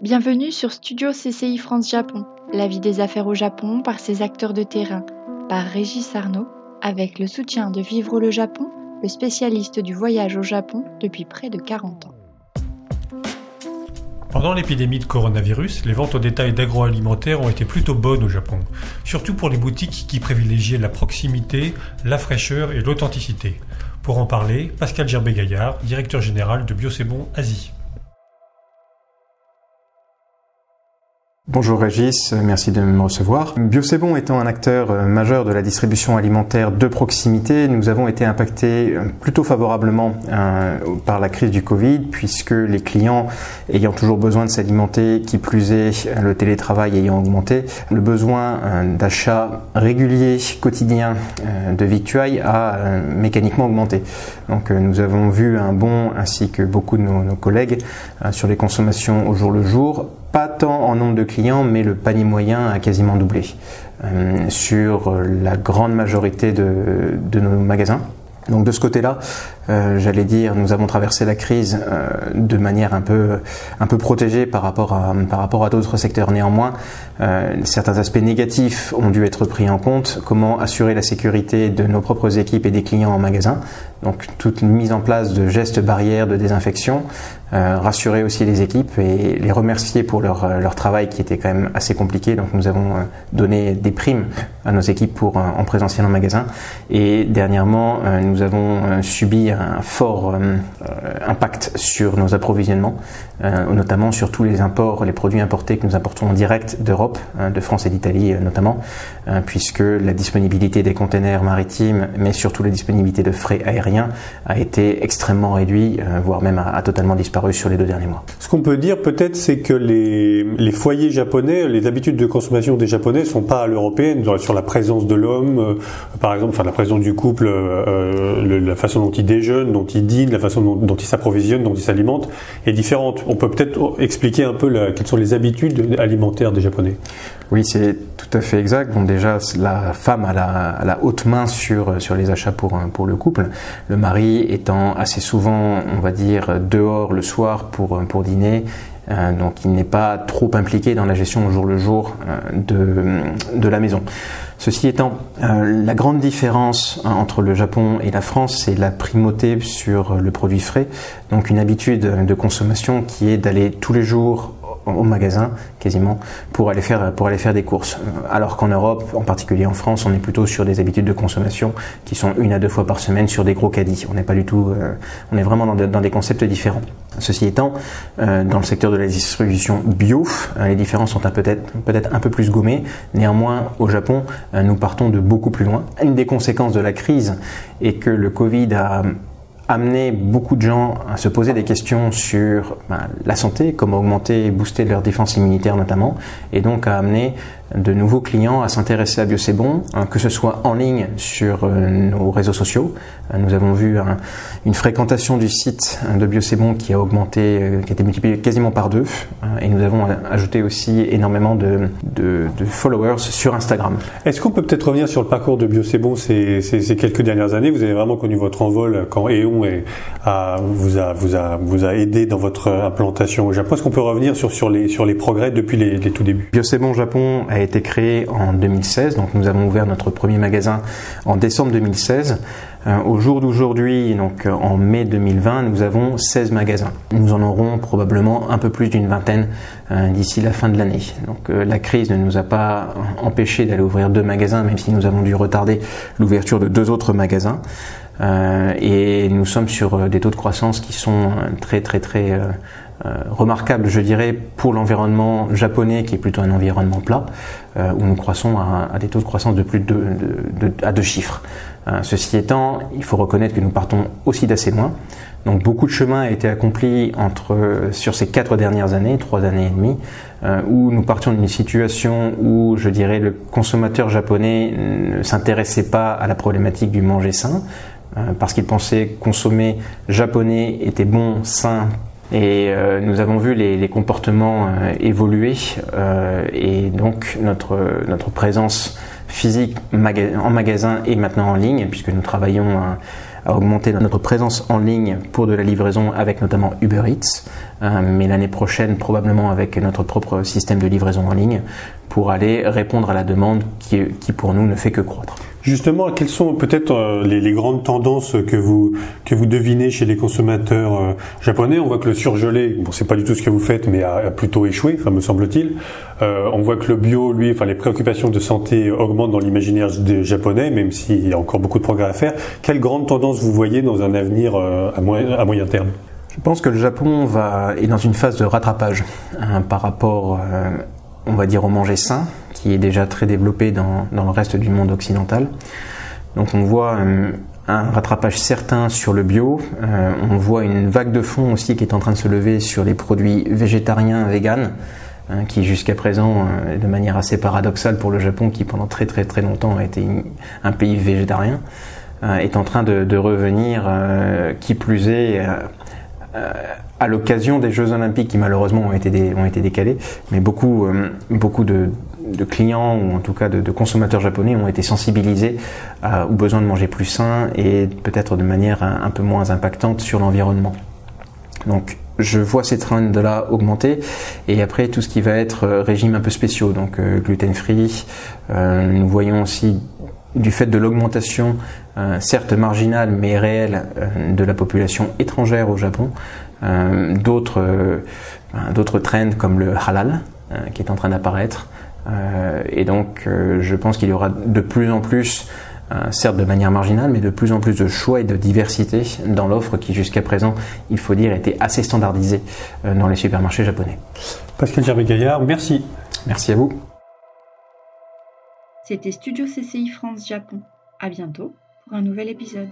Bienvenue sur Studio CCI France Japon, la vie des affaires au Japon par ses acteurs de terrain, par Régis Arnaud, avec le soutien de Vivre le Japon, le spécialiste du voyage au Japon depuis près de 40 ans. Pendant l'épidémie de coronavirus, les ventes au détail d'agroalimentaire ont été plutôt bonnes au Japon, surtout pour les boutiques qui privilégiaient la proximité, la fraîcheur et l'authenticité. Pour en parler, Pascal Gerbet-Gaillard, directeur général de Biocébon Asie. Bonjour Régis, merci de me recevoir. Biocébon étant un acteur euh, majeur de la distribution alimentaire de proximité, nous avons été impactés euh, plutôt favorablement euh, par la crise du Covid puisque les clients ayant toujours besoin de s'alimenter, qui plus est le télétravail ayant augmenté, le besoin d'achat régulier quotidien de victuailles a mécaniquement augmenté. Donc nous avons vu un bond ainsi que beaucoup de nos, nos collègues sur les consommations au jour le jour pas tant en nombre de clients, mais le panier moyen a quasiment doublé euh, sur la grande majorité de, de nos magasins. Donc de ce côté-là, euh, j'allais dire, nous avons traversé la crise euh, de manière un peu, un peu protégée par rapport à, par rapport à d'autres secteurs. Néanmoins, euh, certains aspects négatifs ont dû être pris en compte. Comment assurer la sécurité de nos propres équipes et des clients en magasin? Donc toute mise en place de gestes barrières de désinfection, rassurer aussi les équipes et les remercier pour leur, leur travail qui était quand même assez compliqué. Donc nous avons donné des primes à nos équipes pour en présentiel en magasin. Et dernièrement, nous avons subi un fort euh, impact sur nos approvisionnements, euh, notamment sur tous les imports, les produits importés que nous importons en direct d'Europe, hein, de France et d'Italie euh, notamment, puisque la disponibilité des containers maritimes, mais surtout la disponibilité de frais aériens, a été extrêmement réduite, voire même a, totalement disparu sur les deux derniers mois. Ce qu'on peut dire peut-être, c'est que les, les, foyers japonais, les habitudes de consommation des Japonais sont pas à l'européenne sur la présence de l'homme, par exemple, enfin la présence du couple, la façon dont il jeunes, dont ils dînent, la façon dont, ils s'approvisionnent, dont ils s'alimentent est différente. On peut peut-être expliquer un peu quelles sont les habitudes alimentaires des Japonais. Oui, c'est tout à fait exact. Bon, déjà, la femme a la, haute main sur, sur les achats pour, pour le couple. Le mari étant assez souvent, on va dire, dehors le soir pour, pour dîner euh, donc il n'est pas trop impliqué dans la gestion au jour le jour euh, de, de la maison. Ceci étant, euh, la grande différence hein, entre le Japon et la France, c'est la primauté sur le produit frais, donc une habitude de consommation qui est d'aller tous les jours au magasin quasiment pour aller faire pour aller faire des courses. Alors qu'en Europe, en particulier en France, on est plutôt sur des habitudes de consommation qui sont une à deux fois par semaine sur des gros caddies. On n'est pas du tout, euh, on est vraiment dans, des concepts différents. Ceci étant, euh, dans le secteur de la distribution bio, euh, les différences sont peut-être peut-être un peu plus gommées. Néanmoins, au Japon, nous partons de beaucoup plus loin. Une des conséquences de la crise est que le Covid a amener beaucoup de gens à se poser des questions sur ben, la santé, comment augmenter et booster leur défense immunitaire notamment, et donc à amener de nouveaux clients à s'intéresser à Biocébon, hein, que ce soit en ligne sur euh, nos réseaux sociaux. Euh, nous avons vu une fréquentation du site hein, de Biocébon qui a augmenté, euh, qui a été multipliée quasiment par deux, hein, et nous avons ajouté aussi énormément de, de, de followers sur Instagram. Est-ce qu'on peut peut-être revenir sur le parcours de Biocébon ces, ces, ces, quelques dernières années? Vous avez vraiment connu votre envol quand Eon est, a, vous, a, vous, a, vous a aidé dans votre implantation au Japon. Est-ce qu'on peut revenir sur, sur, les, sur les progrès depuis les, les tout débuts? Biocébon Japon été créé en 2016, donc nous avons ouvert notre premier magasin en décembre 2016. Euh, au jour d'aujourd'hui, donc euh, en mai 2020, nous avons 16 magasins. Nous en aurons probablement un peu plus d'une vingtaine euh, d'ici la fin de l'année. Donc la crise ne nous a pas empêché d'aller ouvrir deux magasins, même si nous avons dû retarder l'ouverture de deux autres magasins. et nous sommes sur des taux de croissance qui sont très très très remarquable, je dirais, pour l'environnement japonais, qui est plutôt un environnement plat, euh, où nous croissons à, des taux de croissance de plus de, de, à deux chiffres. Euh, ceci étant, il faut reconnaître que nous partons aussi d'assez loin. Donc beaucoup de chemin a été accompli entre, sur ces quatre dernières années, trois années et demie, où nous partions d'une situation où, je dirais, le consommateur japonais ne s'intéressait pas à la problématique du manger sain, parce qu'il pensait consommer japonais était bon, sain, et euh, nous avons vu les, les comportements euh, évoluer euh, et donc notre, notre présence physique en magasin et maintenant en ligne, puisque nous travaillons à augmenter notre présence en ligne pour de la livraison avec notamment Uber Eats, mais l'année prochaine probablement avec notre propre système de livraison en ligne pour aller répondre à la demande qui, qui pour nous ne fait que croître. Justement, quelles sont peut-être euh, les, grandes tendances que vous que vous devinez chez les consommateurs euh, japonais? On voit que le surgelé, bon, c'est pas du tout ce que vous faites, mais a, plutôt échoué, enfin me semble-t-il. Euh, on voit que le bio, lui, enfin les préoccupations de santé augmentent dans l'imaginaire des japonais, même s'il y a encore beaucoup de progrès à faire. Quelles grandes tendances vous voyez dans un avenir à, moyen, moyen terme? Je pense que le Japon va, est dans une phase de rattrapage hein, par rapport, on va dire, au manger sain, qui est déjà très développé dans, dans le reste du monde occidental. Donc on voit euh, un rattrapage certain sur le bio, euh, on voit une vague de fond aussi qui est en train de se lever sur les produits végétariens, véganes, hein, qui jusqu'à présent, euh, de manière assez paradoxale pour le Japon, qui pendant très très très longtemps a été un pays végétarien, est en train de, revenir, qui plus est, à l'occasion des Jeux Olympiques qui malheureusement ont été, ont été décalés, mais beaucoup, beaucoup de, de clients ou en tout cas de, consommateurs japonais ont été sensibilisés euh, au besoin de manger plus sain et peut-être de manière un, peu moins impactante sur l'environnement. Donc je vois ces trends-là augmenter et après tout ce qui va être euh, régime un peu spéciaux, donc euh, gluten free, nous voyons aussi du fait de l'augmentation, certes marginale mais réelle, de la population étrangère au Japon, d'autres d'autres trends comme le halal qui est en train d'apparaître, euh, et donc, euh, je pense qu'il y aura de plus en plus, euh, certes de manière marginale, mais de plus en plus de choix et de diversité dans l'offre qui, jusqu'à présent, il faut dire, était assez standardisée dans les supermarchés japonais. Pascal Gervais-Gaillard, merci. Merci à vous. C'était Studio CCI France Japon. À bientôt pour un nouvel épisode.